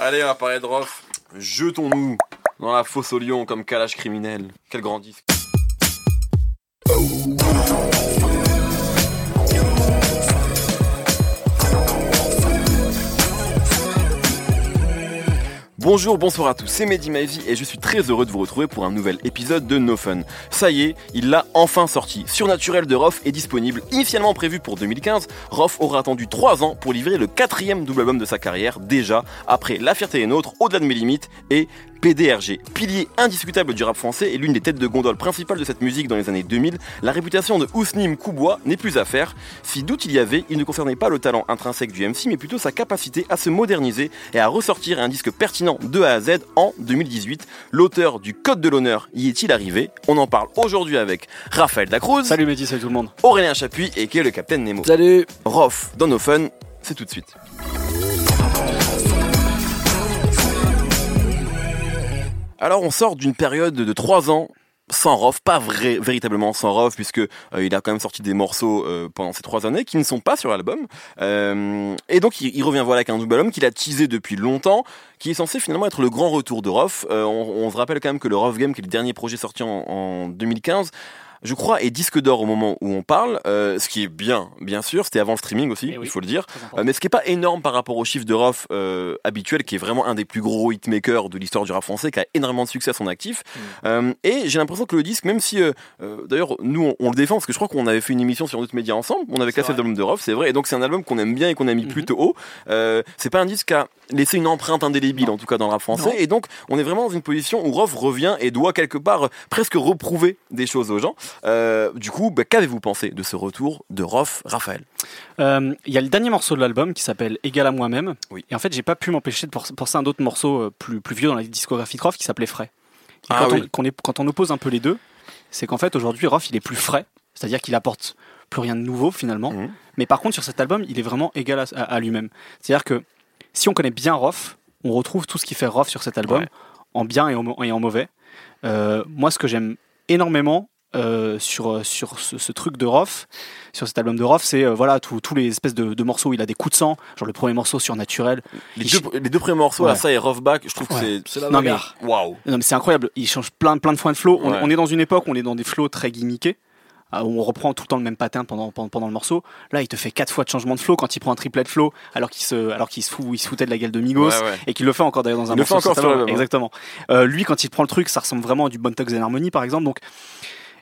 Allez, on va parler de Rof. Jetons-nous dans la fosse au lion comme calage criminel. Quel grand disque. Bonjour, bonsoir à tous, c'est Mehdi et je suis très heureux de vous retrouver pour un nouvel épisode de No Fun. Ça y est, il l'a enfin sorti. Surnaturel de Rof est disponible. Initialement prévu pour 2015, Rof aura attendu 3 ans pour livrer le quatrième double album de sa carrière, déjà après La Fierté est nôtre, Au-delà de mes limites et PDRG. Pilier indiscutable du rap français et l'une des têtes de gondole principales de cette musique dans les années 2000, la réputation de Ousnim Koubois n'est plus à faire. Si doute il y avait, il ne concernait pas le talent intrinsèque du MC, mais plutôt sa capacité à se moderniser et à ressortir un disque pertinent de A à Z en 2018. L'auteur du Code de l'honneur y est-il arrivé? On en parle aujourd'hui avec Raphaël Dacruz. Salut Mehdi, salut tout le monde. Aurélien Chapuis et qui est le Capitaine Nemo. Salut. Rof dans nos fun, c'est tout de suite. Alors on sort d'une période de 3 ans sans Rof, pas vrai, véritablement sans Rof, puisque euh, il a quand même sorti des morceaux euh, pendant ces trois années qui ne sont pas sur l'album. Euh, et donc il, revient voilà avec un double album qu'il a teasé depuis longtemps, qui est censé finalement être le grand retour de Rof. On, on se rappelle quand même que le Rof Game, qui est le dernier projet sorti en, en 2015, je crois, est disque d'or au moment où on parle, euh, ce qui est bien, bien sûr, c'était avant le streaming aussi, Eh oui, il faut le dire. Euh, mais ce qui est pas énorme par rapport au chiffre de Rof euh, habituel, qui est vraiment un des plus gros hitmakers de l'histoire du rap français, qui a énormément de succès à son actif. Mm. Euh, et j'ai l'impression que le disque, même si, euh, d'ailleurs, nous on, on le défend, parce que je crois qu'on avait fait une émission sur notre média ensemble, on avait vrai. l'album de Rof, c'est vrai, et donc c'est un album qu'on aime bien et qu'on a mis Mhm. plutôt haut. Euh, c'est pas un disque qui a laissé une empreinte indélébile, Non. en tout cas dans le rap français, Non. et donc on est vraiment dans une position où Rof revient et doit quelque part presque reprouver des choses aux gens. Euh, du coup, bah, qu'avez-vous pensé de ce retour de Rof, Raphaël? Euh, Il y a le dernier morceau de l'album qui s'appelle Égal à moi-même. Oui. Et en fait, j'ai pas pu m'empêcher de penser à un autre morceau euh, plus, plus vieux dans la discographie de Rof qui s'appelait Frais. Et Ah quand, oui. on, qu'on est- quand on oppose un peu les deux, c'est qu'en fait, aujourd'hui, Rof, il est plus frais. C'est-à-dire qu'il apporte plus rien de nouveau finalement. Mhm. Mais par contre, sur cet album, il est vraiment égal à, à- à lui-même. C'est-à-dire que si on connaît bien Rof, on retrouve tout ce qui fait Rof sur cet album, Ouais. en bien et en, et en mauvais. Euh, moi, ce que j'aime énormément euh, sur, sur ce, ce truc de Rof, sur cet album de Rof, c'est euh, voilà tous les espèces de, de morceaux où il a des coups de sang, genre le premier morceau surnaturel. les deux, les deux premiers morceaux, là, ça et Rof Back, je trouve que Ouais. c'est- c'est la Non, mais-. Waouh Non mais c'est incroyable, il change plein plein de points de flow. On, Ouais. on est dans une époque où on est dans des flows très gimmickés. où on reprend tout le temps le même pattern pendant, pendant, pendant le morceau. Là, il te fait quatre fois de changement de flow quand il prend un triplet de flow, alors qu'il se, alors qu'il se, fout, il se foutait de la gueule de Migos. Et qu'il le fait encore d'ailleurs dans un Il le fait morceau encore sur hein. Exactement. Euh, lui, quand il prend le truc, ça ressemble vraiment à du Bon Thugs and Harmony, par exemple. Donc,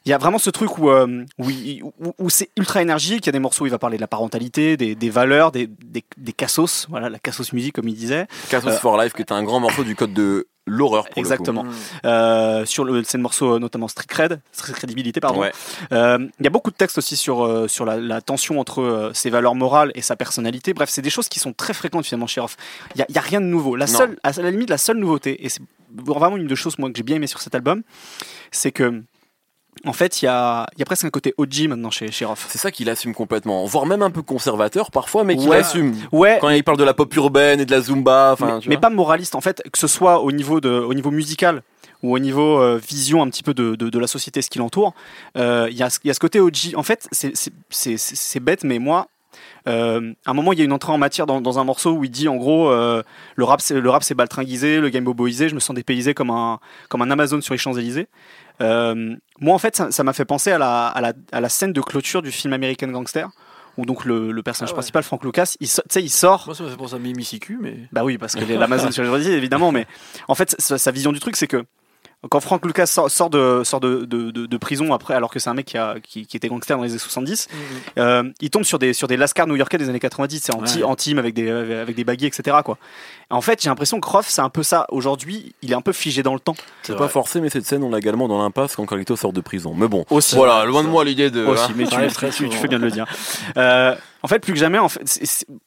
il y a vraiment ce truc où, euh, où, il- où- où c'est ultra énergique. Il y a des morceaux où il va parler de la parentalité, des, des valeurs, des, des, des cassos. Voilà, la cassos musique, comme il disait. Cassos Euh, for Life, qui est un grand morceau du code de l'horreur. pour le coup. Exactement. Euh, sur le, c'est le morceau, notamment Street Cred, Street Credibility, pardon. Ouais. Euh, Il y a beaucoup de textes aussi sur, euh, sur la, la tension entre euh, ses valeurs morales et sa personnalité. Bref, c'est des choses qui sont très fréquentes finalement chez Rof. Il n'y a, il y a rien de nouveau. La Non. seule, à la limite, la seule nouveauté, et c'est vraiment une des choses moi, que j'ai bien aimé sur cet album, c'est que en fait, il y a, il y a presque un côté OG maintenant chez, chez. C'est ça qu'il assume complètement, voire même un peu conservateur parfois, mais qu'il Ouais. assume. Ouais, Quand il parle de la pop urbaine et de la zumba, mais, pas moraliste en fait, que ce soit au niveau, de, au niveau musical ou au niveau euh, vision un petit peu de, de, de la société, ce qui l'entoure. Euh, Il y, a, ce- il y a ce côté OG. En fait, c'est- bête, mais moi, euh, à un moment, il y a une entrée en matière dans, dans un morceau où il dit en gros euh, le rap, c'est le rap, c'est baltringuisé, le game boboisé. Je me sens dépaysé comme un comme un Amazon sur les Champs Élysées. Euh, moi, en fait, ça ça m'a fait penser à la, à, la, à la scène de clôture du film American Gangster, où donc le, le personnage Ah ouais. principal, Frank Lucas, il, so- tu sais, il sort. Moi, ça me fait penser à Mimi Siku, mais. Bah oui, parce que l'Amazon sur les évidemment, mais en fait, sa, sa vision du truc, c'est que quand Frank Lucas sort, sort de, sort de, de, de- de prison après, alors que c'est un mec qui, a, qui, qui était gangster dans les années 70, euh, il tombe sur des, sur des lascars new-yorkais des années 90, c'est en, Ouais. en team avec des, avec des baguilles, etc. Quoi. En fait, j'ai l'impression que Roth, c'est un peu ça. Aujourd'hui, il est un peu figé dans le temps. C'est pas forcé, mais cette scène, on l'a également dans l'impasse quand Carlito sort de prison. Mais bon, Aussi. voilà, loin de moi l'idée de. Aussi, hein. mais tu, tu- fais bien de le dire. Euh, en fait, plus que jamais, en fait,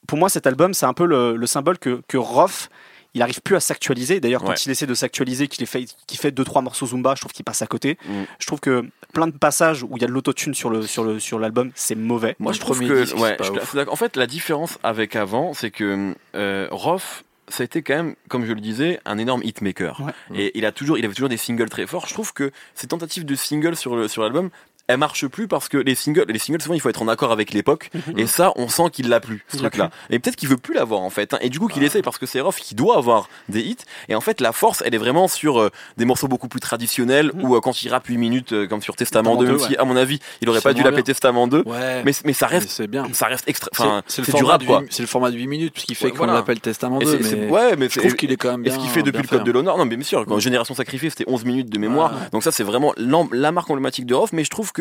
pour moi, cet album, c'est un peu le, le symbole que, que Roth, il arrive plus à s'actualiser. D'ailleurs, quand Ouais. il essaie de s'actualiser, qu'il fait, qu'il fait deux trois morceaux Zumba, je trouve qu'il passe à côté. Mm. Je trouve que plein de passages où il y a de l'autotune sur le sur le sur l'album, c'est mauvais. Moi, je trouve que. ouais, je- en fait, la différence avec avant, c'est que euh, Roth, ça a été quand même, comme je le disais, un énorme hitmaker. Ouais. Et il, a toujours, il avait toujours des singles très forts. Je trouve que ces tentatives de singles sur le- sur l'album, elle marche plus parce que les singles, les singles souvent il faut être en accord avec l'époque et ça on sent qu'il l'a plus ce truc là. Et peut-être qu'il veut plus l'avoir en fait hein. et du coup qu'il essaye parce que c'est Rof qui doit avoir des hits et en fait la force elle est vraiment sur euh, des morceaux beaucoup plus traditionnels Mhm. ou euh, quand il rappe 8 minutes euh, comme sur Testament Testament 2 même 2, si à mon avis il aurait pas dû l'appeler. Testament 2 Ouais. mais, mais ça reste c'est bien. ça reste extra C'est- du rap quoi. c'est le format de 8 minutes ce qui fait qu'on l'appelle Testament Et 2 c'est- c'est- mais ouais mais je trouve qu'il est quand même Et ce qu'il fait depuis le Code de l'honneur, non mais bien sûr, quand. Génération Sacrifiée c'était 11 minutes de mémoire, donc ça c'est vraiment la marque emblématique de Rof, mais je trouve que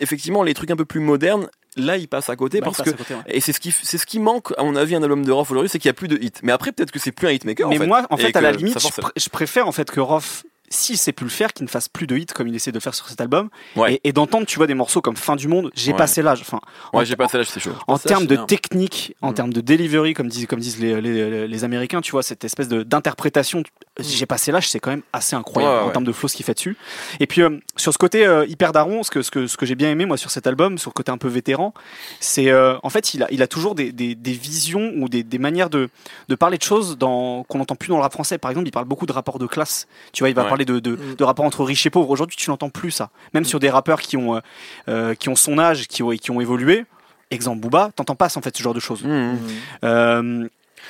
effectivement les trucs un peu plus modernes, là ils passent à côté Bah, parce il que passe à côté, ouais. et c'est ce qui c'est ce qui manque à mon avis un album de Rof aujourd'hui, c'est qu'il y a plus de hits. Mais après peut-être que c'est plus un hitmaker. Mais en fait, moi, en fait, à la limite, pr- je préfère en fait que Roth, s'il sait plus le faire, qu'il ne fasse plus de hits comme il essaie de faire sur cet album, Ouais. et, et d'entendre, tu vois, des morceaux comme Fin du Monde. J'ai Ouais. passé l'âge. Enfin, Ouais, j'ai passé là, c'est chaud. en termes de technique, en Mm. termes de delivery, comme disent, comme disent les, les, les Américains, tu vois, cette espèce de- d'interprétation, j'ai passé l'âge, c'est quand même assez incroyable Mm. Ouais, en termes de flow ce qu'il fait dessus. Et puis, euh, sur ce côté euh, hyper daron, ce que, ce, que, ce que j'ai bien aimé, moi, sur cet album, sur le côté un peu vétéran, c'est euh, en fait, il a, il a toujours des, des, des visions ou des, des manières de, de parler de choses dans, qu'on n'entend plus dans le rap français. Par exemple, il parle beaucoup de rapports de classe. Tu vois, il va De, de, Mm. de rapports entre riches et pauvres. Aujourd'hui, tu n'entends plus ça. Même sur des rappeurs qui ont, euh, euh, qui ont son âge, qui ont, qui ont évolué. Exemple Booba, t'entends pas en fait ce genre de choses. Mmh. Mm. Euh,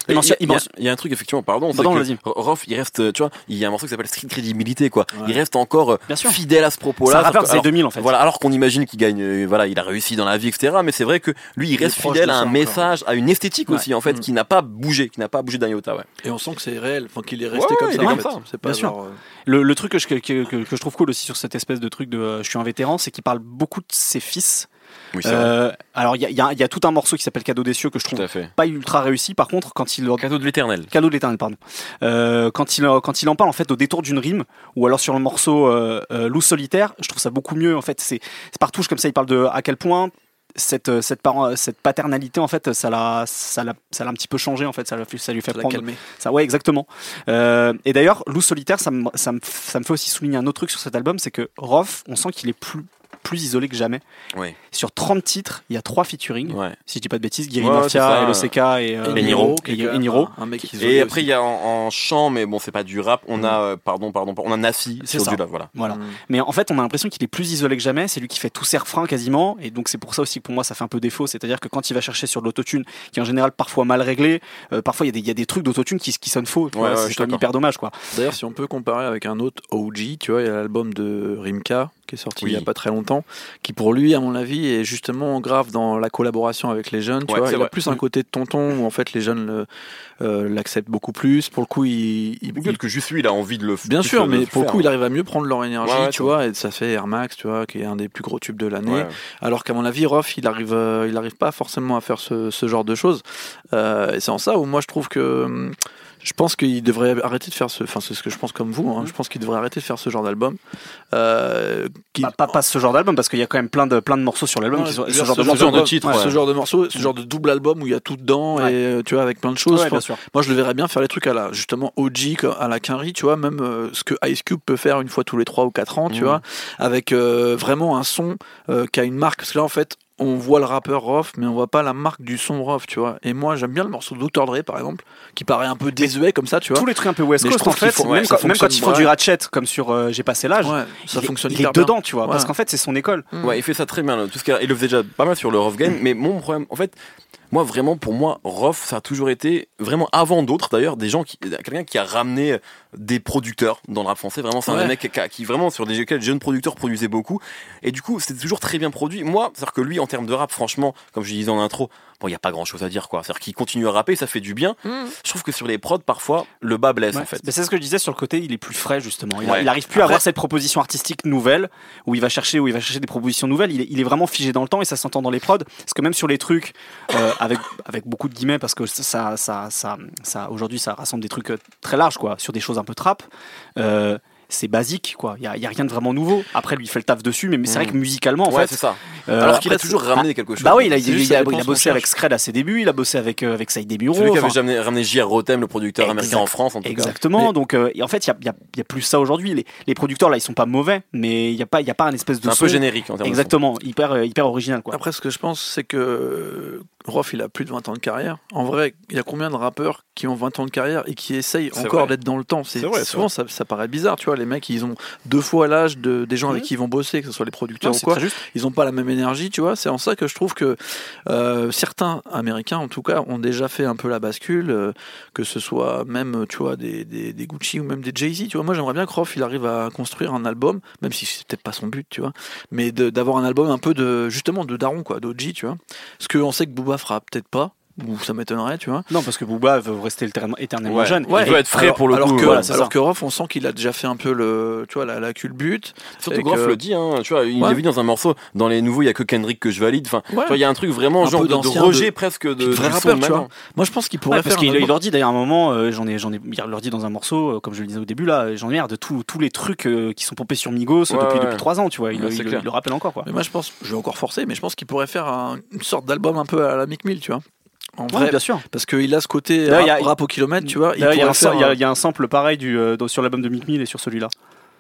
Il il y, a- mentionne- il il y a- mentionne- il y a un truc effectivement, pardon, Pardon, que vas-y. Rof, il reste, tu vois, il y a un morceau qui s'appelle Street Credibility, quoi. Ouais. Il reste encore euh, Bien sûr. fidèle à ce propos-là. que- années 2000 en fait. Voilà, alors qu'on imagine qu'il gagne, euh, voilà, il a réussi dans la vie, etc. Mais c'est vrai que lui, il Il est reste fidèle à ça un encore. message, à une esthétique Ouais. aussi, en fait, Mm. qui n'a pas bougé, qui n'a pas bougé d'un iota, ouais. et on sent que c'est réel enfin qu'il est resté Ouais, comme ouais, ça comme ça. c'est pas Bien sûr. genre, euh, Le, le truc que je, que, que- que je trouve cool aussi sur cette espèce de truc de euh, je suis un vétéran, c'est qu'il parle beaucoup de ses fils. Oui. Euh, alors il y a, y y tout un morceau qui s'appelle Cadeau des cieux que je trouve pas ultra réussi. Par contre, quand il Cadeau de l'éternel. Cadeau de l'éternel, pardon. Euh, quand, il, quand il en parle en fait au détour d'une rime, ou alors sur le morceau euh, euh, Loup solitaire, je trouve ça beaucoup mieux. En fait, c'est par touche comme ça. Il parle de à quel point cette, cette, cette paternalité, en fait, ça l'a, ça l'a, ça l'a un petit peu changé. En fait, ça, l'a fait- ça lui fait ça prendre. Ça, ouais, exactement. Euh, et d'ailleurs, Loup solitaire, ça me, ça, me, ça me fait aussi souligner un autre truc sur cet album, c'est que Roth, on sent qu'il est plus plus isolé que jamais. Ouais. Sur 30 titres, il y a 3 featuring. Ouais. Si je dis pas de bêtises, Guerilla Ouais, Mafia. LOCK et, euh, Et Niro, et- quand et même Niro. un- un mec isolé Et après, il y a en, en chant, mais bon, c'est pas du rap. On a, euh, pardon, pardon, on a C'est sur ça. du là, voilà. Voilà. Mm. Mais en fait, on a l'impression qu'il est plus isolé que jamais. C'est lui qui fait tous ses refrains quasiment. Et donc, c'est pour ça aussi que pour moi, ça fait un peu défaut. C'est-à-dire que quand il va chercher sur de l'autotune, qui est en général parfois mal réglé, euh, parfois il y, a des- il y a des trucs d'autotune qui, qui sonnent faux. tu Ouais, c'est hyper dommage. quoi. D'ailleurs, si on peut comparer avec un autre OG, tu vois, il y a l'album de Rimka qui est sorti Oui. il y a pas très longtemps, qui pour lui, à mon avis, est justement grave dans la collaboration avec les jeunes. Tu Ouais, vois, c'est il a vrai. plus un Mm. côté de tonton où en fait les jeunes euh, l'acceptent beaucoup plus. Pour le coup, il, il- peut-être que juste lui, il a envie de le f- Bien sûr, mais pour le faire. coup, il arrive à mieux prendre leur énergie, Ouais, ouais, tu vois, et ça fait Air Max, tu vois, qui est un des plus gros tubes de l'année. Alors qu'à mon avis, Roth, il arrive, euh, il arrive pas forcément à faire ce, ce genre de choses. Euh, et c'est en ça où moi je trouve que hum, je pense qu'il devrait arrêter de faire ce. Enfin, c'est ce que je pense comme vous. hein, je pense qu'il devrait arrêter de faire ce genre d'album. Euh, qui- Pas, pas, pas ce genre d'album, parce qu'il y a quand même plein de, plein de morceaux sur l'album. Ouais, qui sont- ce dire, genre de ce morceaux. genre de ouais, ouais. ce genre de morceau, ce genre de double album où il y a tout dedans Ouais. et euh, tu vois avec plein de choses. Bien sûr. moi, je le verrais bien faire les trucs à la justement OG à la Quinry, tu vois, même euh, ce que Ice Cube peut faire une fois tous les 3 ou 4 ans, tu Mhm. vois, avec euh, vraiment un son qui a une marque. Parce que là, en fait, on voit le rappeur Roth, mais on voit pas la marque du son Roth, tu vois. Et moi, j'aime bien le morceau de Dr. Dre, par exemple, qui paraît un peu désuet comme ça, tu vois. Tous les trucs un peu West Coast, en fait, faut- même, ouais, quand, même quand ils font du ratchet, comme sur euh, J'ai passé l'âge, Ouais, ça il, fonctionne il hyper est bien. dedans, tu vois, parce qu'en fait, c'est son école. Ouais, il fait ça très bien. là. Tout ce il le faisait déjà pas mal sur le Rough Mm. Game, mais mon problème, en fait, moi vraiment, pour moi, Rough, ça a toujours été vraiment avant d'autres d'ailleurs, des gens qui, quelqu'un qui a ramené des producteurs dans le rap français. Vraiment, c'est un Ouais. mecs qui, vraiment sur des lesquels les jeunes producteurs produisaient beaucoup. Et du coup, c'était toujours très bien produit. Moi, c'est-à-dire que lui, en termes de rap, franchement, comme je disais en intro, bon, il y a pas grand-chose à dire quoi. C'est-à-dire qu'il continue à rapper, ça fait du bien. Je trouve que sur les prods, parfois, le bas blesse Ouais. en fait. Mais c'est ce que je disais sur le côté, il est plus frais justement. Il, Ouais. il arrive plus à avoir cette proposition artistique nouvelle où il va chercher, où il va chercher des propositions nouvelles. Il est, il est vraiment figé dans le temps et ça s'entend dans les prods. Parce que même sur les trucs euh, avec avec beaucoup de guillemets, parce que ça ça ça, ça aujourd'hui ça rassemble des trucs euh, très larges quoi, sur des choses un peu trap. Euh, c'est basique quoi, il y a, y a rien de vraiment nouveau. Après lui il fait le taf dessus, mais, mais c'est vrai que musicalement en ouais, fait, c'est ça. euh, Alors qu'il a toujours c'est- ramené quelque chose. Bah oui, il a, C'est il, a- il bossé avec. Scred à ses débuts, il a bossé avec avec, avec Saïd Demiro. Celui qui avait jamais ramené J.R. Rotem, le producteur Exact. américain en France, en tout cas. Exactement. Mais- Donc, euh, et en fait, il y a, plus ça aujourd'hui. Les, les producteurs là, ils sont pas mauvais, mais il y a pas, il y a pas un espèce de C'est un son peu générique en termes de son. Exactement, hyper, euh, hyper original quoi. Après, ce que je pense, c'est que Rof, il a plus de 20 ans de carrière. En vrai, il y a combien de rappeurs qui ont 20 ans de carrière et qui essayent encore d'être dans le temps? C'est souvent ça, ça paraît bizarre, tu vois. Les mecs, ils ont deux fois l'âge de, des gens avec Mhm. qui ils vont bosser, que ce soit les producteurs Non, ou quoi. Ils ont pas la même énergie, tu vois. C'est en ça que je trouve que euh, certains Américains, en tout cas, ont déjà fait un peu la bascule, euh, que ce soit même, tu vois, des, des, des Gucci ou même des Jay-Z, tu vois. Moi, j'aimerais bien que Rof, il arrive à construire un album, même si c'est peut-être pas son but, tu vois, mais d'avoir un album un peu de, justement, de Daron, quoi, d'OG, tu vois. Ce qu'on sait que Booba fera peut-être pas, ça m'étonnerait, tu vois. Non, parce que Booba veut rester éternellement, Ouais. jeune. Ouais. Il veut être frais pour le alors coup, Que, voilà, alors ça. que Rof, on sent qu'il a déjà fait un peu le, tu vois, la, la culbute. Surtout que- le dit, hein, tu vois, il Ouais. l'a vu dans un morceau, dans les nouveaux, il y a que Kendrick que je valide. Enfin, tu Ouais. vois, il y a un truc vraiment Un genre peu de, de rejet de- presque de, de vrai rappeur, tu vois. Moi, je pense qu'il pourrait Ouais, parce faire un qu'il leur dit d'ailleurs un moment, euh, j'en ai, j'en ai, il leur dit dans un morceau, euh, comme je le disais au début là, j'en ai marre de tous tous les trucs euh, qui sont pompés sur Migos depuis depuis trois ans, tu vois. Il, le rappelle encore quoi. Mais moi, je pense, je vais encore forcer, mais je pense qu'il pourrait faire un- une sorte d'album un peu à la Mick Mill, tu vois. En Ouais, vrai, bien sûr. parce qu'il a ce côté a- rap, au kilomètre, tu vois. Il y, a un pourrait faire sam- il y a- un- il y a un sample pareil du, euh, sur l'album de Mick Mill et sur celui-là.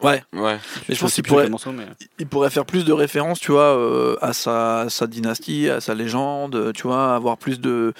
Ouais, Ouais. mais je pense qu'il pourrait, mais- il pourrait faire plus de références, tu vois, euh, à sa, sa dynastie, à sa légende, tu vois, avoir plus de.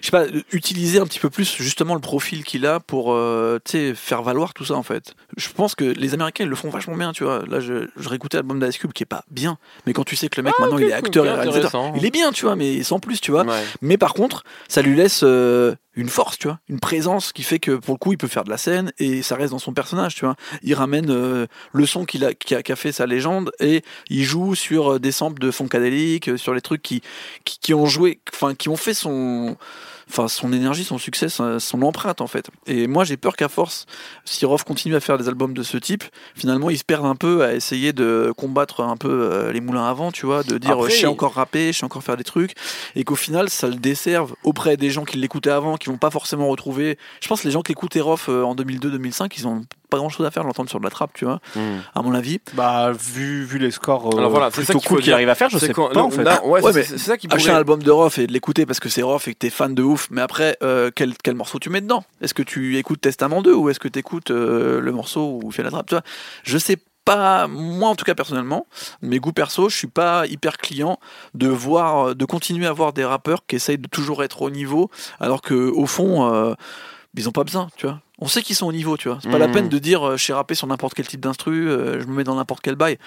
Je sais pas, utiliser un petit peu plus justement le profil qu'il a pour euh, tu sais, faire valoir tout ça en fait. Je pense que les Américains ils le font vachement bien, tu vois. Là, je, je réécoutais l'album d'Ice Cube qui est pas bien, mais quand tu sais que le mec Ah, maintenant il est acteur et réalisateur, il est bien, tu vois, mais sans plus, tu vois. Ouais. Mais par contre, ça lui laisse euh, une force, tu vois, une présence qui fait que pour le coup, il peut faire de la scène et ça reste dans son personnage, tu vois. Il ramène euh, le son qu'il a, qui a, qui a fait sa légende et il joue sur euh, des samples de Funkadelic, euh, sur les trucs qui, qui, qui ont joué, enfin, qui ont fait son. Enfin, son énergie, son succès, son, son empreinte en fait. Et moi, j'ai peur qu'à force, si Rof continue à faire des albums de ce type, finalement, il se perd un peu à essayer de combattre un peu euh, les moulins avant, tu vois, de dire je sais encore rapper, je sais encore faire des trucs, et qu'au final ça le desserve auprès des gens qui l'écoutaient avant, qui vont pas forcément retrouver. Je pense que les gens qui écoutaient Rof euh, en 2002-2005, ils ont pas grand chose à faire de l'entendre sur de la trappe, tu vois, Hmm. à mon avis. Bah, vu, vu les scores euh, Alors voilà, c'est ça qu'il cool qu'il arrive à faire, je sais pas en fait. là, ouais, Ouais, c'est- mais c'est c'est ça qui Acheter pourrait. un album de Rof et de l'écouter parce que c'est Rof et que t'es fan de ouf, mais après, euh, quel, quel morceau tu mets dedans? Est-ce que tu écoutes Testament 2 ou est-ce que tu écoutes le morceau où il fait la trappe? Tu vois Je sais pas, moi en tout cas personnellement, mes goûts perso, je suis pas hyper client de voir, de continuer à voir des rappeurs qui essayent de toujours être au niveau, alors que au fond, euh, ils ont pas besoin, tu vois. On sait qu'ils sont au niveau, tu vois. C'est pas la Mhm. peine de dire, euh, je sais rapper sur n'importe quel type d'instru, euh, je me mets dans n'importe quel bail.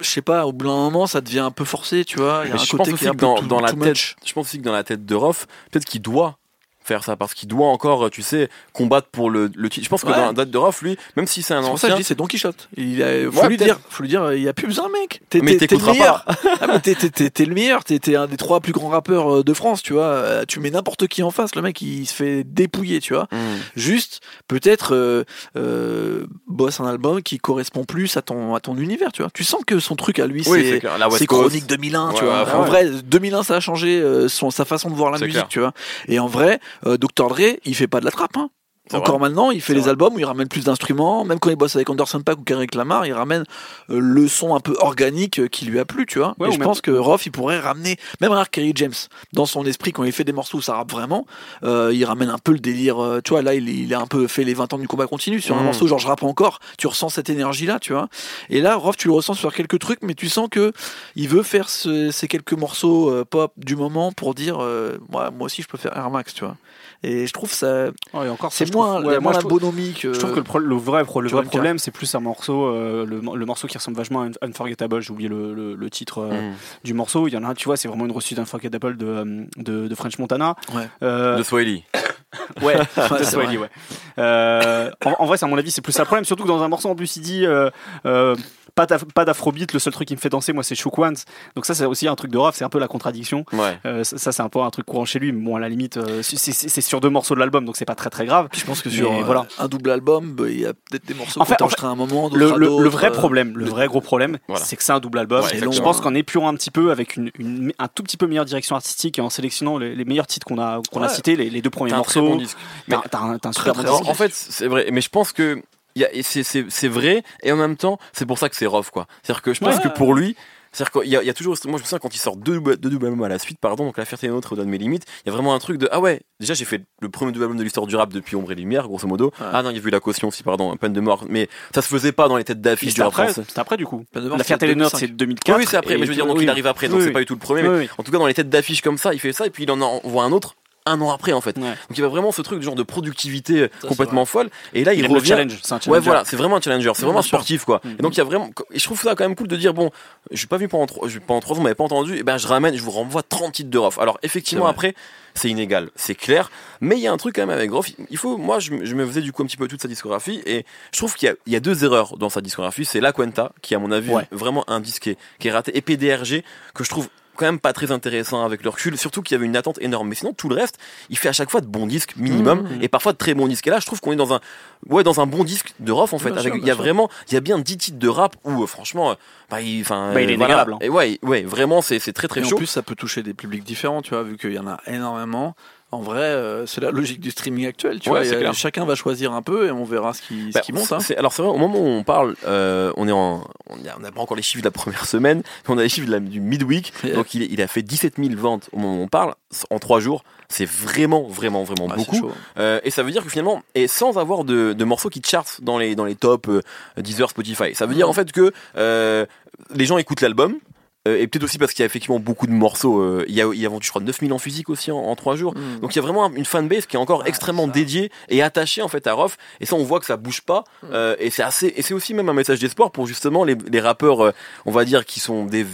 Je sais pas, au bout d'un moment, ça devient un peu forcé, tu vois. Il y a un je côté pense qui aussi est un que peu dans, dans la tête, much. je pense aussi que dans la tête de Roth, peut-être qu'il doit faire ça parce qu'il doit encore, tu sais, combattre pour le, le titre. Je pense que Ouais. dans la date de Roth, lui, même si c'est un C'est pour ça que je ancien, dis c'est Don Quichotte. Il a- faut, Ouais, lui dire, faut lui dire, il y a plus besoin, mec. T'es, Mais t'es- t'es le meilleur. Ah, mais t'es, t'es- le meilleur. T'es, t'es un des trois plus grands rappeurs euh, de France, tu vois. Euh, Tu mets n'importe qui en face, le mec il se fait dépouiller, tu vois. Hmm. Juste, peut-être euh, euh, bosse un album qui correspond plus à ton à ton univers, tu vois. Tu sens que son truc à lui, oui, c'est c'est clair. La West c'est. Chronique 2001, tu Ouais, vois. ouais, en vrai, 2001, ça a changé son, sa façon de voir la C'est musique, clair. tu vois. Et en vrai, euh, Dr. Dre, il fait pas de la trappe, hein. Encore vrai. maintenant, il fait les albums où il ramène plus d'instruments. Même quand il bosse avec Anderson Paak ou Kendrick Lamar, il ramène euh, le son un peu organique euh, qui lui a plu, tu vois. Ouais, et je même- pense que Roth, il pourrait ramener, même un Kerry James, dans son esprit, quand il fait des morceaux où ça rappe vraiment, euh, il ramène un peu le délire. tu vois, là, il, il a un peu fait les 20 ans du combat continu. Sur un Mm. morceau, genre je rappe encore, tu ressens cette énergie-là, tu vois. Et là, Roth, tu le ressens sur quelques trucs, mais tu sens que il veut faire ce- ces quelques morceaux euh, pop du moment pour dire, euh, moi, moi aussi, je peux faire Air Max, tu vois. Et je trouve ça, Ouais, et encore, ça, c'est moins, ouais, la, moins trouve- bonhomie que. Je trouve que le, pro- le vrai, pro- le vrai problème, c'est plus un morceau, euh, le, le morceau qui ressemble vachement à Un- Unforgettable. J'ai oublié le, le- le titre euh, Hmm. du morceau. Il y en a un, tu vois, c'est vraiment une reçue d'Unforgettable de, euh, de, de French Montana. Ouais. Euh, De Swahili. ouais, Ouais, de Swahili, ouais. Euh, en, en vrai, c'est à mon avis, c'est plus le problème. Surtout que dans un morceau, en plus, il dit euh, euh, pas d'af- pas d'afrobeat. Le seul truc qui me fait danser, moi, c'est Shook Ones. Donc ça, c'est aussi un truc de Rof. C'est un peu la contradiction. Ouais. Euh, ça, c'est un peu un truc courant chez lui. Mais bon, à la limite, euh, c'est- c'est c'est sur deux morceaux de l'album, donc c'est pas très très grave. Je pense que Mais sur euh, voilà. un double album, bah, il y a peut-être des morceaux En fait- à un moment, Le, le- vrai euh, problème, le vrai gros problème, Voilà. c'est que c'est un double album. Ouais, je pense qu'en épurant un petit peu avec une, une- un tout petit peu meilleure direction artistique et en sélectionnant les, les meilleurs titres qu'on a, qu'on a cités, les, les deux premiers T'as un très morceaux, t'as t'as un, t'as un super Très, bon disque. En, fait, c'est vrai. Mais je pense que c'est- c'est c'est vrai et en même temps, c'est pour ça que c'est rough, quoi. C'est-à-dire que je pense Ouais. que pour lui, C'est-à-dire qu'il y, a- il y a toujours, moi je me souviens quand il sort deux, double- deux doubles albums à la suite, pardon, donc La Fierté est nôtre au-delà de mes limites, il y a vraiment un truc de ah ouais, déjà j'ai fait le premier double album de l'histoire du rap depuis Ombre et Lumière, grosso modo. Ouais. Ah non, il y a eu la caution aussi, pardon, peine de mort, mais ça se faisait pas dans les têtes d'affiche du C'était rap français. c'était après du coup. Peine de mort, La c'est fierté des 2005. c'est 2004. Oui, oui, c'est après, mais je veux dire, donc oui. il arrive après, donc Oui, c'est oui. pas du tout le premier, mais Oui, oui. en tout cas dans les têtes d'affiche comme ça, il fait ça, et puis il en envoie un autre un an après en fait. Ouais. Donc il y a vraiment ce truc de genre de productivité complètement folle, et là il, Il revient. challenge. C'est un Ouais, challenge. voilà, c'est vraiment un challenger, c'est Bien vraiment un sportif quoi. Mhm. Et donc il y a vraiment, et je trouve ça quand même cool de dire bon, je suis pas venu pendant trois, je- pendant trois ans, vous m'avez pas entendu, et ben je ramène, je vous renvoie 30 titres de Rof. Alors effectivement après, c'est inégal, c'est clair, mais il y a un truc quand même avec Rof. Il faut, moi je, me- je me faisais du coup un petit peu toute sa discographie et je trouve qu'il y a, il y a deux erreurs dans sa discographie. C'est La Cuenta qui à mon avis Ouais. vraiment un disque qui est raté et PDRG que je trouve quand même pas très intéressant avec le recul, surtout qu'il y avait une attente énorme. Mais sinon, tout le reste, il fait à chaque fois de bons disques minimum Mhm. et parfois de très bons disques. Et là, je trouve qu'on est dans un, ouais, dans un bon disque de Rof en fait. Bien Avec, sûr, il y a sûr. vraiment, il y a bien 10 titres de rap où euh, franchement, euh, bah, il, enfin, Bah, il est euh, voilà. hein. Et ouais, ouais, vraiment, c'est très très Et en chaud. plus, ça peut toucher des publics différents, tu vois, vu qu'il y en a énormément. En vrai, euh, c'est la logique du streaming actuel, tu Ouais, vois. a- chacun va choisir un peu et on verra ce qui, ce Bah, qui monte. hein. Alors c'est vrai, au moment où on parle, euh, on est en, on n'a pas encore les chiffres de la première semaine, mais on a les chiffres de la- du midweek. Yeah. Donc il, il a fait 17 000 ventes au moment où on parle en trois jours. C'est vraiment, vraiment, vraiment c'est beaucoup. chaud. Euh, et ça veut dire que finalement, et sans avoir de, de morceaux qui chartent dans les, dans les tops euh, Deezer, Spotify, ça veut dire en fait que les gens écoutent l'album. Euh, et peut-être aussi parce qu'il y a effectivement beaucoup de morceaux. euh, il, y a, il y a vendu, je crois, 9000 en physique aussi en, en 3 jours. Mm. Donc il y a vraiment une fanbase qui est encore Ouais, extrêmement dédiée et attachée en fait à Rof. Et ça, on voit que ça bouge pas. Mm. Euh, et c'est assez. Et c'est aussi même un message d'espoir pour justement les, les rappeurs, euh, on va dire, qui sont des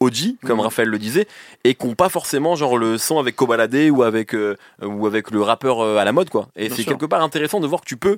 OG, comme Mm. Raphaël le disait, et qui n'ont pas forcément genre le son avec Kobalade ou avec euh, ou avec le rappeur à la mode quoi. Et c'est quelque part intéressant de voir que tu peux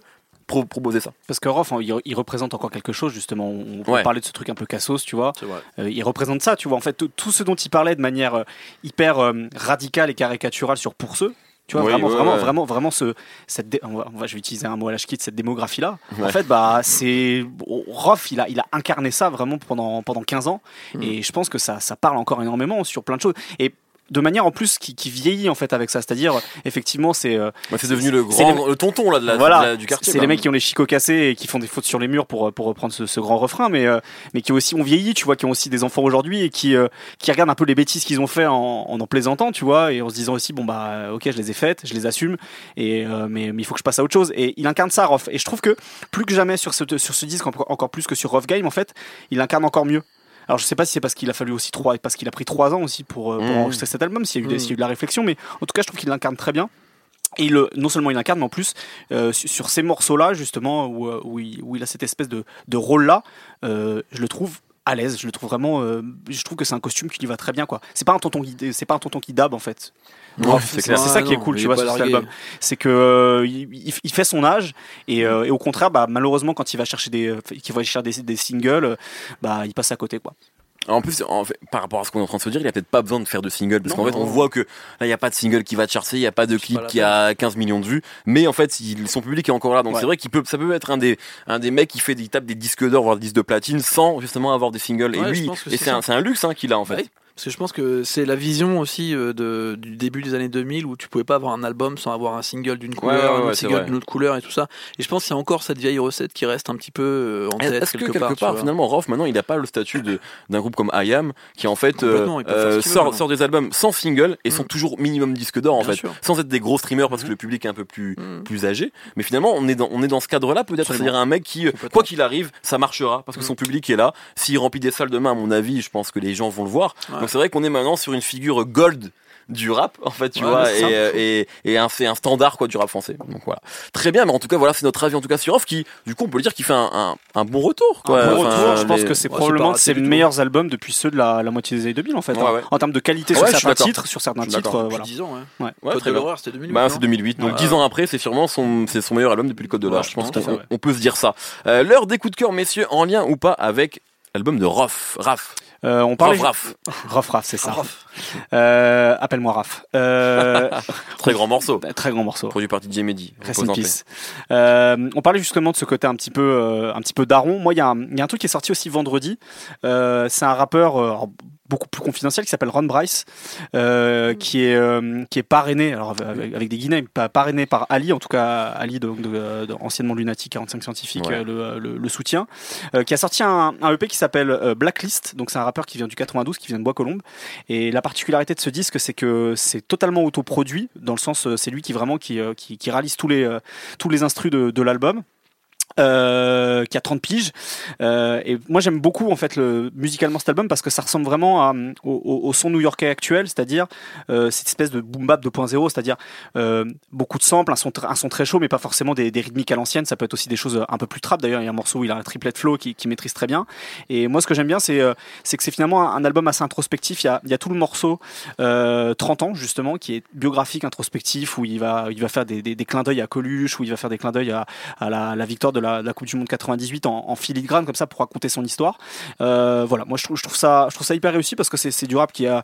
pro- proposer ça. Parce que Rof, hein, il, il représente encore quelque chose, justement. On, on Ouais. parlait de ce truc un peu cassos, tu vois. Euh, il représente ça, tu vois. En fait, tout, ce dont il parlait de manière euh, hyper euh, radicale et caricaturale sur pour ceux. Tu vois, Oui, vraiment, ouais, vraiment, ouais. vraiment, vraiment, ce, cette, dé- on va, je vais utiliser un mot à la quitte cette démographie-là. En fait, bah, c'est, Rof, il a, il a incarné ça vraiment pendant, pendant 15 ans. Mm. Et je pense que ça, ça parle encore énormément sur plein de choses. Et de manière en plus qui, qui vieillit en fait avec ça. C'est-à-dire, effectivement, c'est, euh, Bah, c'est devenu le grand, le tonton là de la, voilà, de la- du quartier. c'est les mecs qui ont les chicots cassés et qui font des fautes sur les murs pour, pour reprendre ce, ce grand refrain, mais, euh, mais qui aussi ont vieilli, tu vois, qui ont aussi des enfants aujourd'hui et qui, euh, qui regardent un peu les bêtises qu'ils ont fait en, en en plaisantant, tu vois, et en se disant aussi, bon bah, euh, ok, je les ai faites, je les assume, et, euh, mais, mais il faut que je passe à autre chose. Et il incarne ça, Rof. Et je trouve que plus que jamais sur ce, sur ce disque, encore encore plus que sur Rough Game, en fait, il incarne encore mieux. Alors je sais pas si c'est parce qu'il a fallu aussi trois, parce qu'il a pris trois ans aussi pour, euh, pour Mmh. enregistrer cet album, s'il y, a eu des- Mmh. s'il y a eu de la réflexion, mais en tout cas je trouve qu'il l'incarne très bien. Et le- non seulement il incarne, mais en plus euh, sur, ces morceaux-là justement où, euh, où, il, où il a cette espèce de, de rôle-là, euh, je le trouve à l'aise. Je le trouve vraiment. euh, je trouve que c'est un costume qui lui va très bien quoi. C'est pas un tonton qui, c'est pas un tonton qui dab en fait. Ouais, c'est ça qui est cool, tu vois, sur cet album. C'est que euh, il, fait son âge et, euh, et au contraire, bah, malheureusement, quand il va chercher des, qu'il va chercher des, des singles, bah, il passe à côté quoi. En plus, en fait, par rapport à ce qu'on est en train de se dire, il a peut-être pas besoin de faire de single parce qu'en fait, on voit que là, il n'y a pas de single qui va te chercher, il n'y a pas de clip pas qui a 15 millions de vues, mais en fait, son public est encore là. Donc Ouais. c'est vrai qu'il peut, ça peut être un des, un des mecs qui fait des tape des disques d'or, voire des disques de platine, sans justement avoir des singles. et lui, et c'est un, un luxe hein, qu'il a en fait. Ouais. Parce que je pense que c'est la vision aussi euh, de, du début des années 2000 où tu pouvais pas avoir un album sans avoir un single d'une couleur, ouais, un ouais, single d'une autre couleur et tout ça. Et je pense qu'il y a encore cette vieille recette qui reste un petit peu euh, en tête Est-ce que quelque, part. finalement, Rof, maintenant, il n'a pas le statut d'un groupe comme I Am, qui en fait euh, euh, veut sort, des albums sans single et sont Mm. toujours minimum disque d'or en Bien fait, sûr. sans être des gros streamers parce que Mhm. le public est un peu plus Mm. plus âgé. Mais finalement, on est dans, on est dans ce cadre-là, peut-être. C'est-à-dire un mec qui, quoi qu'il arrive, ça marchera parce que Mm. son public est là. S'il remplit des salles demain, à mon avis, je pense que les gens vont le voir. Donc c'est vrai qu'on est maintenant sur une figure gold du rap en fait tu Ouais, vois et, euh, et, et un, c'est un standard quoi du rap français donc voilà très bien mais en tout cas voilà c'est notre avis en tout cas sur Off qui du coup on peut le dire qu'il fait un, un, un bon retour quoi Un bon Enfin, retour, je pense que c'est Ouais, probablement de ses tout. meilleurs albums depuis ceux de la, la moitié des années 2000 en fait. Ouais, hein. ouais. En termes de qualité Ouais, sur certains titres, sur certains titres, euh, Depuis voilà. 10 ans, ouais. Ouais. Ouais, Code très de bien. l'horreur, c'était 2008. Bah, c'est 2008, donc Ouais. 10 ans après, c'est sûrement son, c'est son meilleur album depuis le Code de l'Or. Ouais, je pense qu'on peut se dire ça. Euh, L'heure des coups de cœur, messieurs, en lien ou pas avec l'album de Rof. Raf. Euh, on parlait Raf, Raf. Raf, c'est ça. Euh, Appelle-moi Raf. Euh, Très grand morceau. très grand morceau. Produit par DJ Mehdi. Rest in peace. Euh, on parlait justement de ce côté un petit peu, euh, un petit peu daron. Moi, il y, a un- il y a un truc qui est sorti aussi vendredi. Euh, c'est un rappeur. Beaucoup plus confidentiel qui s'appelle Ron Bryce, euh, qui est euh, qui est parrainé alors avec, avec des pas parrainé par Ali, en tout cas Ali, donc de, de- anciennement Lunatic 45 scientifique, Ouais. euh, le, le, le soutien, euh, qui a sorti un, un EP qui s'appelle euh, Blacklist. Donc c'est un rappeur qui vient du 92, qui vient de Bois-Colombes. Et la particularité de ce disque, c'est que c'est totalement autoproduit, dans le sens, euh, c'est lui qui vraiment qui, euh, qui, qui réalise tous les euh, tous les instrus de, de l'album. Euh, qui a 30 piges. Euh, et moi j'aime beaucoup en fait le, musicalement cet album parce que ça ressemble vraiment à, au, au- son new-yorkais actuel c'est-à-dire euh, cette espèce de boom bap 2.0 c'est-à-dire euh, beaucoup de samples un son, un son très chaud mais pas forcément des, des rythmiques à l'ancienne. Ça peut être aussi des choses un peu plus trap. D'ailleurs il y a un morceau où il a un triplet flow qui, qui maîtrise très bien. Et moi ce que j'aime bien c'est euh, c'est que c'est finalement un, album assez introspectif. Il y a, il y a tout le morceau euh, 30 ans justement qui est biographique introspectif où il va il va faire des, des, des clins d'œil à Coluche où il va faire des clins d'œil à, à la, la victoire de la, la Coupe du Monde 98 en, en filigrane comme ça pour raconter son histoire euh, voilà moi je trouve, je trouve ça je trouve ça hyper réussi parce que c'est c'est du rap qui a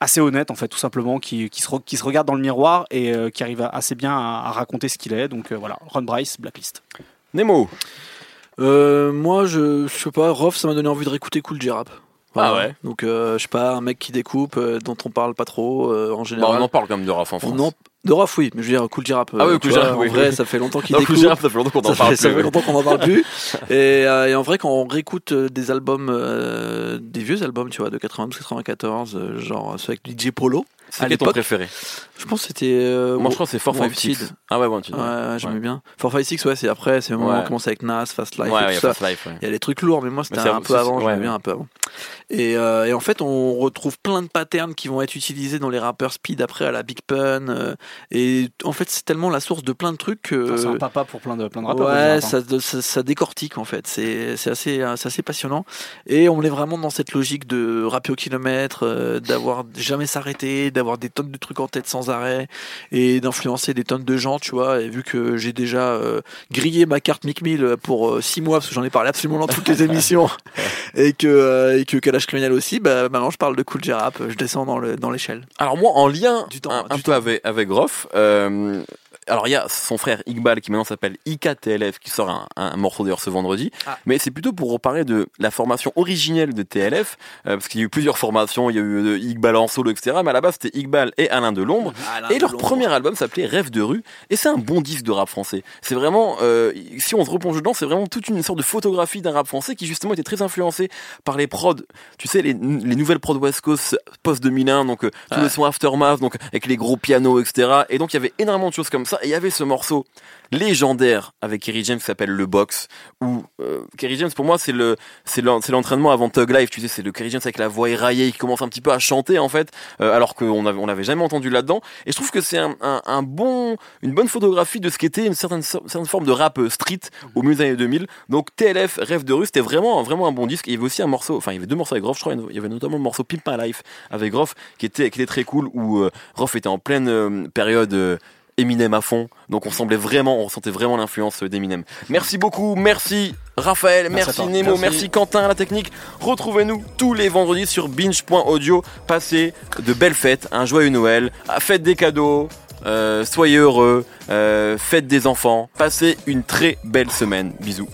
assez honnête en fait tout simplement qui, qui, se, re- qui se regarde dans le miroir et euh, qui arrive à- assez bien à, à raconter ce qu'il est donc euh, voilà Ron Bryce Blacklist Nemo. Euh, moi, je, je sais pas, Rof, ça m'a donné envie de réécouter Cool J-Rap. Ah ouais. Donc, euh, je sais pas, un mec qui découpe, euh, dont on parle pas trop euh, en général. on en parle quand même de Raph en France. On en- De Rof, oui, mais je veux dire, Cool J-Rap. Ah oui, Cool vois, J-Rap, En oui. vrai, ça fait longtemps qu'il découpe. Cool ça fait longtemps qu'on en parle fait, ça plus. fait longtemps qu'on en parle plus. et, et en vrai, quand on réécoute des albums, des vieux albums, tu vois, de 92-94, euh, genre ceux avec DJ Polo, Quel ton préféré je pense que c'était. euh, Moi, je crois que c'est 456. Wanted. Ah ouais, Wanted. Ouais, ouais, j'aimais bien. 456, ouais, c'est après, c'est le moment où on commence avec Nas, Fast Life Ouais, et ouais, tout ça. Fast Life, ouais. Il y a des trucs lourds, mais moi c'était un peu avant, ouais, j'aimais ouais. bien un peu avant. Et, euh, et en fait, on retrouve plein de patterns qui vont être utilisés dans les rappeurs speed après à la Big Pun. euh, et en fait, c'est tellement la source de plein de trucs que. c'est un papa pour plein de plein de rappeurs Ouais, ça, ça, ça décortique en fait. C'est c'est assez, euh, c'est assez passionnant. Et on est vraiment dans cette logique de rapper au kilomètre, euh, d'avoir jamais s'arrêter, d'avoir des tonnes de trucs en tête sans arrêt et d'influencer des tonnes de gens, tu vois. Et vu que j'ai déjà euh, grillé ma carte Mick Mill pour 6 mois, parce que j'en ai parlé absolument dans toutes les émissions, et que, euh, et que Kalash Criminel aussi, bah, maintenant je parle de Cool J-Rap, je descends dans le- dans l'échelle. Alors moi, en lien Du temps, un, un du peu avec, avec Groff, euh, alors il y a son frère Iqbal qui maintenant s'appelle IKTLF qui sort un, un morceau d'ailleurs ce vendredi, Ah. mais c'est plutôt pour reparler de la formation originelle de TLF, euh, parce qu'il y a eu plusieurs formations, il y a eu euh, Iqbal en solo, etc. Mais à la base c'était Iqbal et Alain Delombre. Et leur premier album s'appelait Rêve de rue, et c'est un bon disque de rap français. C'est vraiment, euh, si on se replonge dedans, c'est vraiment toute une sorte de photographie d'un rap français qui justement était très influencé par les prods, tu sais, les, les nouvelles prods West Coast post 2001, donc euh, tout le son Aftermath, donc avec les gros pianos, etc. Et donc il y avait énormément de choses comme ça, et il y avait ce morceau légendaire avec Kerry James qui s'appelle Le Box, où euh, Kerry James pour moi c'est le c'est l'en- c'est l'entraînement avant Tug Life, tu sais, c'est le Kerry James avec la voix éraillée qui commence un petit peu à chanter en fait, euh, alors qu'on on l'avait jamais entendu là-dedans. Et je trouve que c'est un, bon une bonne photographie de ce qu'était une certaine certaine forme de rap euh, street au milieu des années 2000. Donc TLF Rêve de rue, c'était vraiment vraiment un bon disque. Il y avait aussi un morceau, enfin il y avait deux morceaux avec Groff, je crois. Il y avait notamment le morceau Pimp My Life avec Groff qui était qui était très cool où euh, Groff était en pleine période Eminem à fond, donc on semblait vraiment, on ressentait vraiment l'influence d'Eminem. Merci beaucoup, merci Raphaël, Merci. Nemo, merci. Merci. Quentin à la technique. Retrouvez-nous tous les vendredis sur binge.audio. Passez de belles fêtes, un joyeux Noël, ah, faites des cadeaux, euh, soyez heureux, euh, faites des enfants, passez une très belle semaine. Bisous.